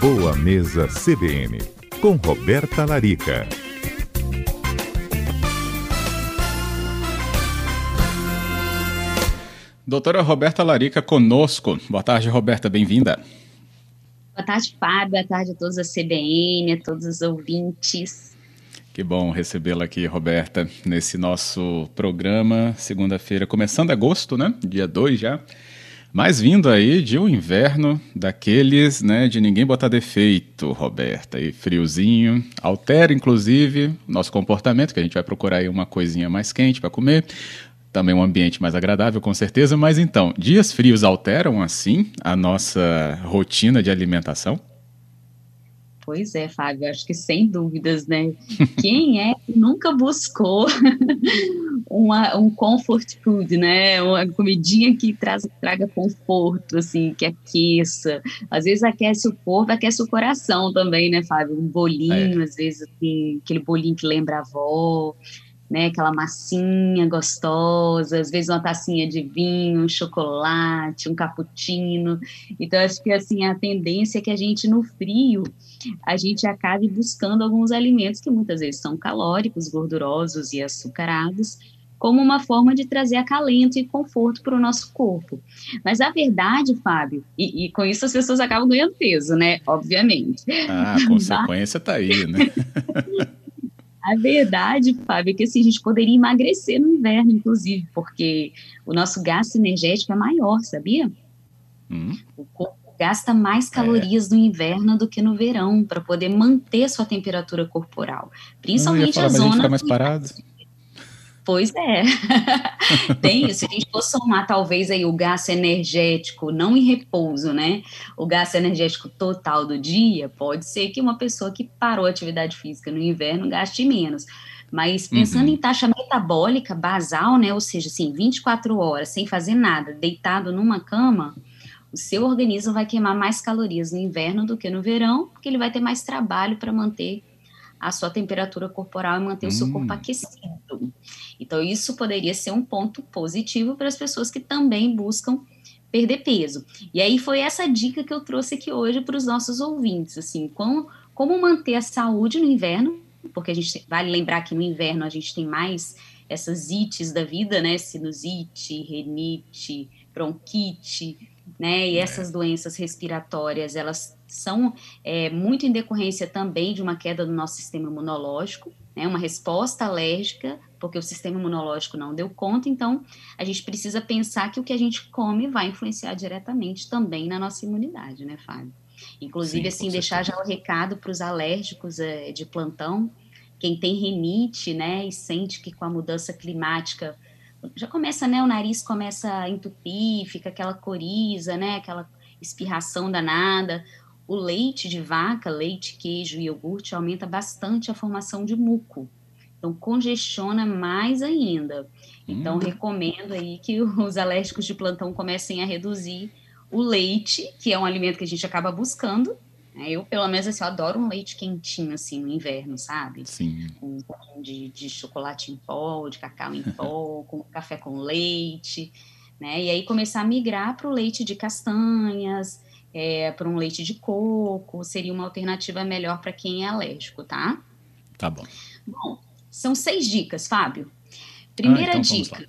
Boa Mesa CBN, com Roberta Larica. Doutora Roberta Larica conosco. Boa tarde, Roberta, bem-vinda. Boa tarde, Fábio. Boa tarde a todos da CBN, a todos os ouvintes. Que bom recebê-la aqui, Roberta, nesse nosso programa, segunda-feira, começando agosto, né? Dia 2 já. Mas vindo aí de um inverno daqueles, né, de ninguém botar defeito, Roberta, e friozinho, altera inclusive nosso comportamento, que a gente vai procurar aí uma coisinha mais quente para comer, também um ambiente mais agradável, com certeza, mas então, dias frios alteram assim a nossa rotina de alimentação? Pois é, Fábio, acho que sem dúvidas, né? Quem é que nunca buscou uma, um comfort food, né? Uma comidinha que traz, traga conforto, assim, que aqueça. Às vezes aquece o corpo, aquece o coração também, né, Fábio? Um bolinho, é. às vezes, assim, aquele bolinho que lembra a avó né? Aquela massinha gostosa, às vezes uma tacinha de vinho, um chocolate, um cappuccino. Então, acho que assim, a tendência é que a gente, no frio, a gente acabe buscando alguns alimentos que muitas vezes são calóricos, gordurosos e açucarados, como uma forma de trazer acalento e conforto para o nosso corpo. Mas a verdade, Fábio, e, e, com isso as pessoas acabam ganhando peso, né? Obviamente. Ah, a consequência está aí, né? A verdade, Fábio, é que assim, a gente poderia emagrecer no inverno, inclusive, porque o nosso gasto energético é maior, sabia? Hum. O corpo gasta mais calorias é. no inverno do que no verão para poder manter sua temperatura corporal, principalmente falar, a zona. A gente fica mais parado. Pois é. Tem isso. Se a gente for somar, talvez, aí o gasto energético, não em repouso, né? O gasto energético total do dia, pode ser que uma pessoa que parou a atividade física no inverno gaste menos. Mas pensando uhum. em taxa metabólica basal, né? Ou seja, assim, 24 horas sem fazer nada, deitado numa cama, o seu organismo vai queimar mais calorias no inverno do que no verão, porque ele vai ter mais trabalho para manter a sua temperatura corporal e manter hum. o seu corpo hum. aquecido. Então, isso poderia ser um ponto positivo para as pessoas que também buscam perder peso. E aí foi essa dica que eu trouxe aqui hoje para os nossos ouvintes, assim, como, como manter a saúde no inverno, porque a gente vale lembrar que no inverno a gente tem mais essas ites da vida, né, sinusite, renite, bronquite, né, e é. essas doenças respiratórias, elas são é, muito em decorrência também de uma queda do nosso sistema imunológico, né, uma resposta alérgica, porque o sistema imunológico não deu conta, então a gente precisa pensar que o que a gente come vai influenciar diretamente também na nossa imunidade, né, Fábio? Inclusive, Sim, assim, deixar já o recado para os alérgicos é, de plantão, quem tem renite, né, e sente que com a mudança climática já começa, né, o nariz começa a entupir, fica aquela coriza, né, aquela espirração danada, o leite de vaca, leite, queijo e iogurte aumenta bastante a formação de muco. Então, congestiona mais ainda. Então, hum. recomendo aí que os alérgicos de plantão comecem a reduzir o leite, que é um alimento que a gente acaba buscando. Eu, pelo menos, assim, eu adoro um leite quentinho, assim, no inverno, sabe? Sim. Um pouquinho de, de chocolate em pó, de cacau em pó, com café com leite, né? E aí começar a migrar para o leite de castanhas, é, para um leite de coco, seria uma alternativa melhor para quem é alérgico, tá? Tá bom. Bom, são seis dicas, Fábio. Primeira ah, então dica: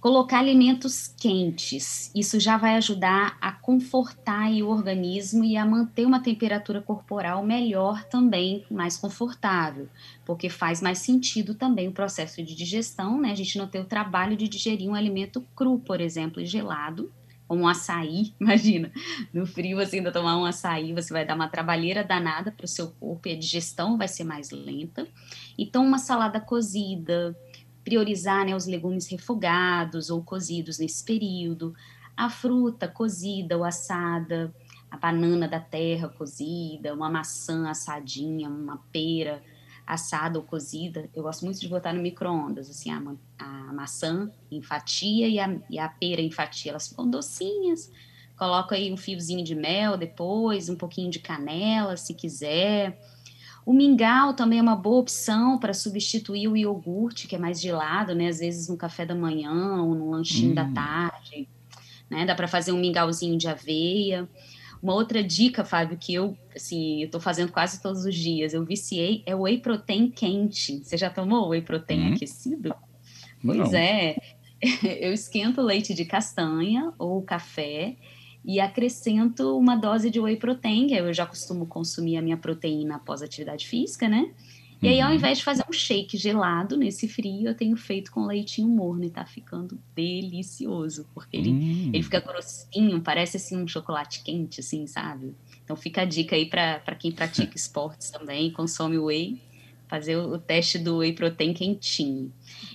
colocar alimentos quentes. Isso já vai ajudar a confortar o organismo e a manter uma temperatura corporal melhor também, mais confortável, porque faz mais sentido também o processo de digestão, né? A gente não ter o trabalho de digerir um alimento cru, por exemplo, e gelado um açaí, imagina, no frio você ainda tomar um açaí, você vai dar uma trabalheira danada para o seu corpo e a digestão vai ser mais lenta. Então, uma salada cozida, priorizar né, os legumes refogados ou cozidos nesse período, a fruta cozida ou assada, a banana da terra cozida, uma maçã assadinha, uma pera, assada ou cozida, eu gosto muito de botar no micro-ondas, assim, a, a, maçã em fatia e a, e a pera em fatia, elas ficam docinhas, coloco aí um fiozinho de mel depois, um pouquinho de canela, se quiser. O mingau também é uma boa opção para substituir o iogurte, que é mais gelado, né? Às vezes no café da manhã ou no lanchinho hum. da tarde, né? Dá para fazer um mingauzinho de aveia. Uma outra dica, Fábio, que eu, assim, eu tô fazendo quase todos os dias, eu viciei, é o whey protein quente. Você já tomou whey protein hum. aquecido? Pois Não. é. Eu esquento leite de castanha ou café e acrescento uma dose de whey protein, que eu já costumo consumir a minha proteína após atividade física, né? E aí, ao uhum. invés de fazer um shake gelado nesse frio, eu tenho feito com leitinho morno e tá ficando delicioso, porque ele, hum. ele fica grossinho, parece assim um chocolate quente, assim, sabe? Então fica a dica aí para quem pratica esportes também, consome whey, fazer o, o, teste do whey protein quentinho.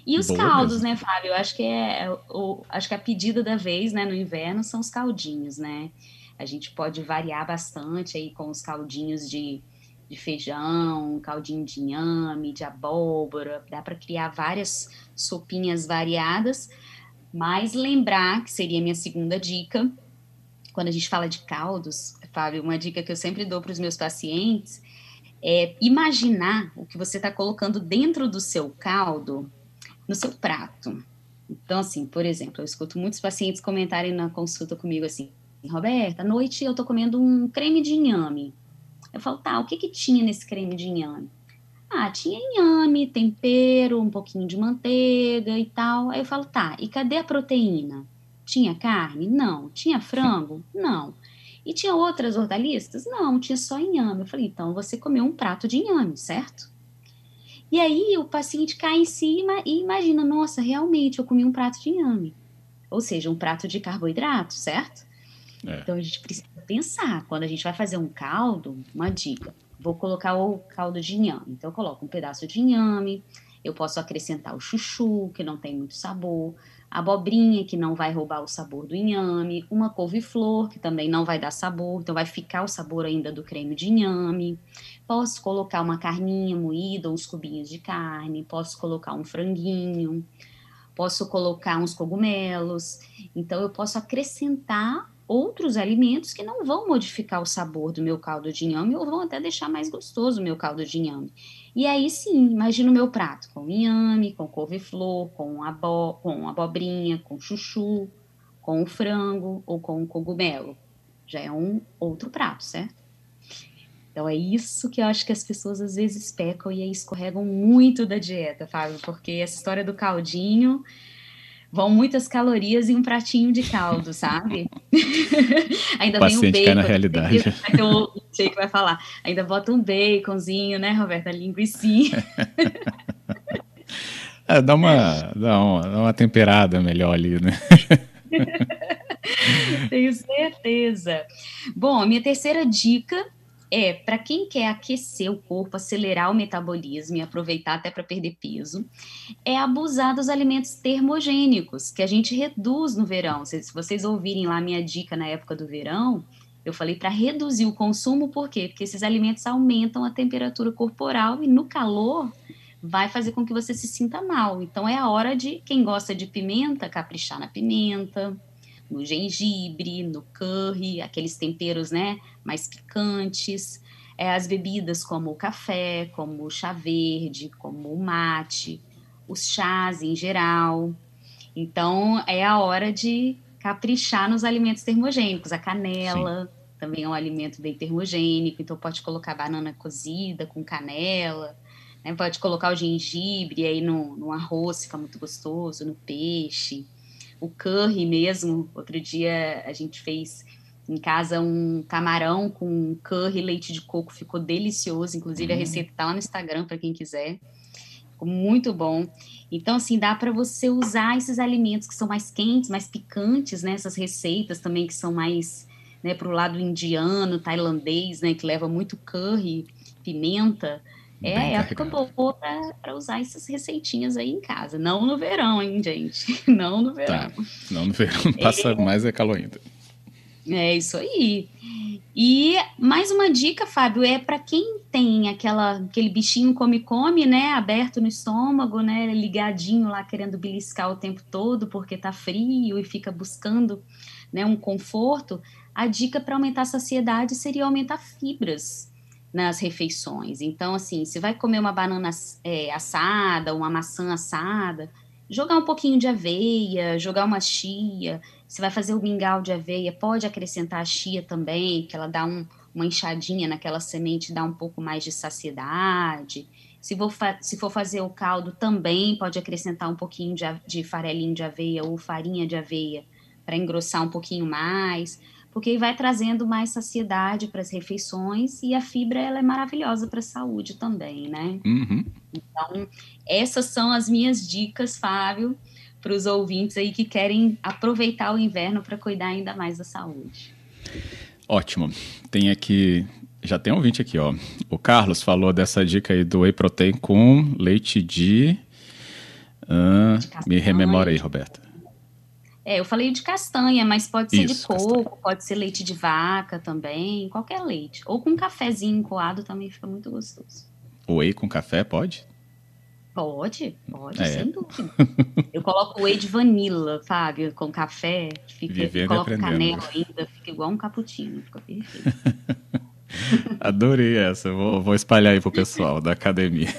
E os Boa caldos, mesmo. né, Fábio? Eu acho que é, é o, acho que a pedida da vez, né, no inverno são os caldinhos, né? A gente pode variar bastante aí com os caldinhos de de feijão, caldinho de inhame, de abóbora, dá para criar várias sopinhas variadas, mas lembrar que seria minha segunda dica, quando a gente fala de caldos, Fábio, uma dica que eu sempre dou para os meus pacientes é imaginar o que você está colocando dentro do seu caldo no seu prato. Então, assim, por exemplo, eu escuto muitos pacientes comentarem na consulta comigo assim, Roberta, à noite eu estou comendo um creme de inhame. Eu falo, tá, o que que tinha nesse creme de inhame? Ah, tinha inhame, tempero, um pouquinho de manteiga e tal. Aí eu falo, tá, e cadê a proteína? Tinha carne? Não. Tinha frango? Não. E tinha outras hortaliças? Não, tinha só inhame. Eu falei, então você comeu um prato de inhame, certo? E aí o paciente cai em cima e imagina, nossa, realmente eu comi um prato de inhame. Ou seja, um prato de carboidrato, certo? É. Então a gente precisa pensar, quando a gente vai fazer um caldo, uma dica, vou colocar o caldo de inhame. Então eu coloco um pedaço de inhame, eu posso acrescentar o chuchu, que não tem muito sabor, a abobrinha, que não vai roubar o sabor do inhame, uma couve-flor, que também não vai dar sabor, então vai ficar o sabor ainda do creme de inhame. Posso colocar uma carninha moída, uns cubinhos de carne, posso colocar um franguinho, posso colocar uns cogumelos. Então eu posso acrescentar outros alimentos que não vão modificar o sabor do meu caldo de inhame ou vão até deixar mais gostoso o meu caldo de inhame. E aí sim, imagina o meu prato com inhame, com couve-flor, com, abo com abobrinha, com chuchu, com frango ou com cogumelo. Já é um outro prato, certo? Então é isso que eu acho que as pessoas às vezes pecam e aí escorregam muito da dieta, Fábio, porque essa história do caldinho vão muitas calorias em um pratinho de caldo, sabe? Ainda vem o bacon. Cai na realidade. Que o que vai falar. Ainda bota um baconzinho, né, Roberta? Linguicinha. é, dá, uma, dá, uma, dá uma temperada melhor ali, né? Tenho certeza. Bom, a minha terceira dica é para quem quer aquecer o corpo, acelerar o metabolismo e aproveitar até para perder peso, é abusar dos alimentos termogênicos, que a gente reduz no verão. Se, vocês ouvirem lá minha dica na época do verão, eu falei para reduzir o consumo, por quê? Porque esses alimentos aumentam a temperatura corporal e no calor vai fazer com que você se sinta mal. Então é a hora de quem gosta de pimenta, caprichar na pimenta no gengibre, no curry, aqueles temperos, né, mais picantes, é, as bebidas como o café, como o chá verde, como o mate, os chás em geral. Então, é a hora de caprichar nos alimentos termogênicos. A canela Sim. também é um alimento bem termogênico, então pode colocar banana cozida com canela, né? pode colocar o gengibre aí no, no arroz, fica muito gostoso, no peixe o curry mesmo. Outro dia a gente fez em casa um camarão com curry leite de coco, ficou delicioso. Inclusive, a uhum. receita tá lá no Instagram para quem quiser. Ficou muito bom. Então, assim, dá para você usar esses alimentos que são mais quentes, mais picantes, né? Essas receitas também que são mais né, para o lado indiano, tailandês, né? Que leva muito curry, pimenta. É época boa para usar essas receitinhas aí em casa. Não no verão, hein, gente? Não no verão. Tá. Não no verão. Passa é... mais é calor ainda. É isso aí. E mais uma dica, Fábio, é para quem tem aquela, aquele bichinho come-come, né, aberto no estômago, né, ligadinho lá querendo beliscar o tempo todo porque tá frio e fica buscando, né, um conforto. A dica para aumentar a saciedade seria aumentar fibras nas refeições. Então, assim, se vai comer uma banana é, assada, uma maçã assada, jogar um pouquinho de aveia, jogar uma chia. Se vai fazer o mingau de aveia, pode acrescentar a chia também, que ela dá um, uma enxadinha naquela semente, dá um pouco mais de saciedade. Se, for, se for fazer o caldo, também pode acrescentar um pouquinho de, de farelinho de aveia ou farinha de aveia para engrossar um pouquinho mais, porque vai trazendo mais saciedade para as refeições e a fibra ela é maravilhosa para a saúde também, né? Uhum. Então, essas são as minhas dicas, Fábio, para os ouvintes aí que querem aproveitar o inverno para cuidar ainda mais da saúde. Ótimo. Tem aqui já tem um ouvinte aqui, ó. O Carlos falou dessa dica aí do whey protein com leite de. De me rememora aí, Roberta. É, eu falei de castanha, mas pode ser Isso, de coco, castanha. pode ser leite de vaca também, qualquer leite. Ou com um cafezinho coado também fica muito gostoso. Whey com café pode? Pode, pode, é. sem dúvida. Eu coloco whey de vanilla, Fábio, com café, fica, Vivendo coloco canela ainda, fica igual um cappuccino, fica perfeito. Adorei essa, vou, vou espalhar aí pro pessoal da academia.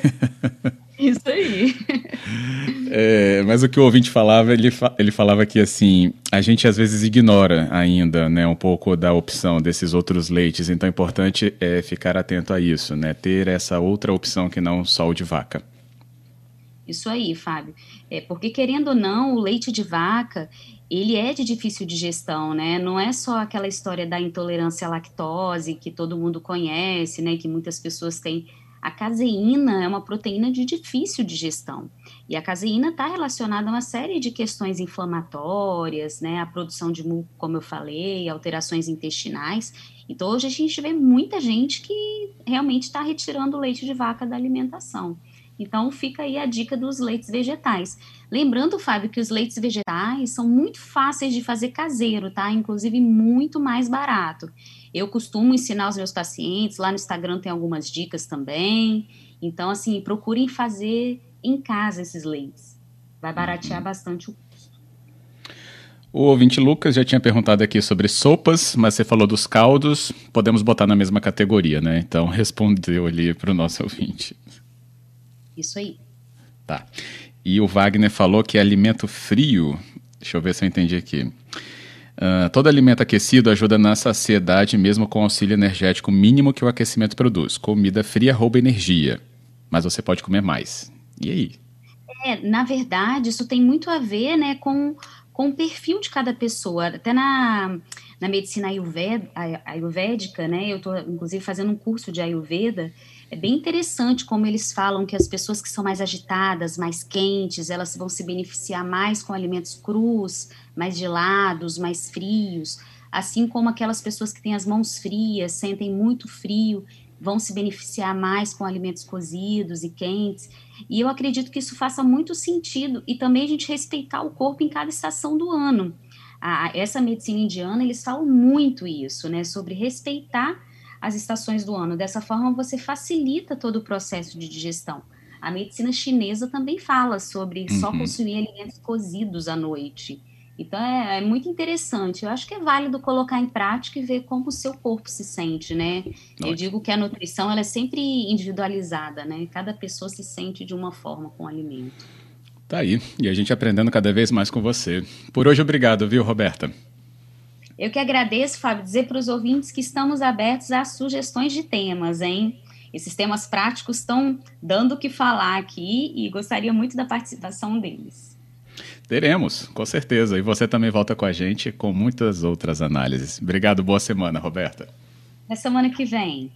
Isso aí. É, mas o que o ouvinte falava, ele, ele falava que assim, a gente às vezes ignora ainda, né, um pouco da opção desses outros leites, então é importante é, ficar atento a isso, né, ter essa outra opção que não só o de vaca. Isso aí, Fábio. É, porque querendo ou não, o leite de vaca, ele é de difícil digestão, né? Não é só aquela história da intolerância à lactose que todo mundo conhece, né? Que muitas pessoas têm. A caseína é uma proteína de difícil digestão. E a caseína está relacionada a uma série de questões inflamatórias, né? A produção de muco, como eu falei, alterações intestinais. Então, hoje a gente vê muita gente que realmente está retirando o leite de vaca da alimentação. Então, fica aí a dica dos leites vegetais. Lembrando, Fábio, que os leites vegetais são muito fáceis de fazer caseiro, tá? Inclusive, muito mais barato. Eu costumo ensinar os meus pacientes, lá no Instagram tem algumas dicas também. Então, assim, procurem fazer em casa esses leites. Vai baratear uhum. bastante o custo. O ouvinte Lucas já tinha perguntado aqui sobre sopas, mas você falou dos caldos, podemos botar na mesma categoria, né? Então respondeu ali para o nosso ouvinte. Isso aí. Tá. E o Wagner falou que alimento frio. Deixa eu ver se eu entendi aqui. Uh, todo alimento aquecido ajuda na saciedade, mesmo com o auxílio energético mínimo que o aquecimento produz. Comida fria rouba energia, mas você pode comer mais. E aí? É, na verdade, isso tem muito a ver né, com, com o perfil de cada pessoa. Até na, na medicina ayurvédica, né, eu estou, inclusive, fazendo um curso de Ayurveda, é bem interessante como eles falam que as pessoas que são mais agitadas, mais quentes, elas vão se beneficiar mais com alimentos crus, mais gelados, mais frios, assim como aquelas pessoas que têm as mãos frias, sentem muito frio, vão se beneficiar mais com alimentos cozidos e quentes. E eu acredito que isso faça muito sentido e também a gente respeitar o corpo em cada estação do ano. A, essa medicina indiana, eles falam muito isso, né, sobre respeitar as estações do ano. Dessa forma, você facilita todo o processo de digestão. A medicina chinesa também fala sobre uhum. só consumir alimentos cozidos à noite. Então é, é, muito interessante. Eu acho que é válido colocar em prática e ver como o seu corpo se sente, né? Eu digo que a nutrição ela é sempre individualizada, né? Cada pessoa se sente de uma forma com o alimento. Tá aí. E a gente aprendendo cada vez mais com você. Por hoje, obrigado, viu, Roberta? Eu que agradeço, Fábio, dizer para os ouvintes que estamos abertos a sugestões de temas, hein? Esses temas práticos estão dando o que falar aqui e gostaria muito da participação deles. Teremos, com certeza. E você também volta com a gente com muitas outras análises. Obrigado, boa semana, Roberta. Na semana que vem.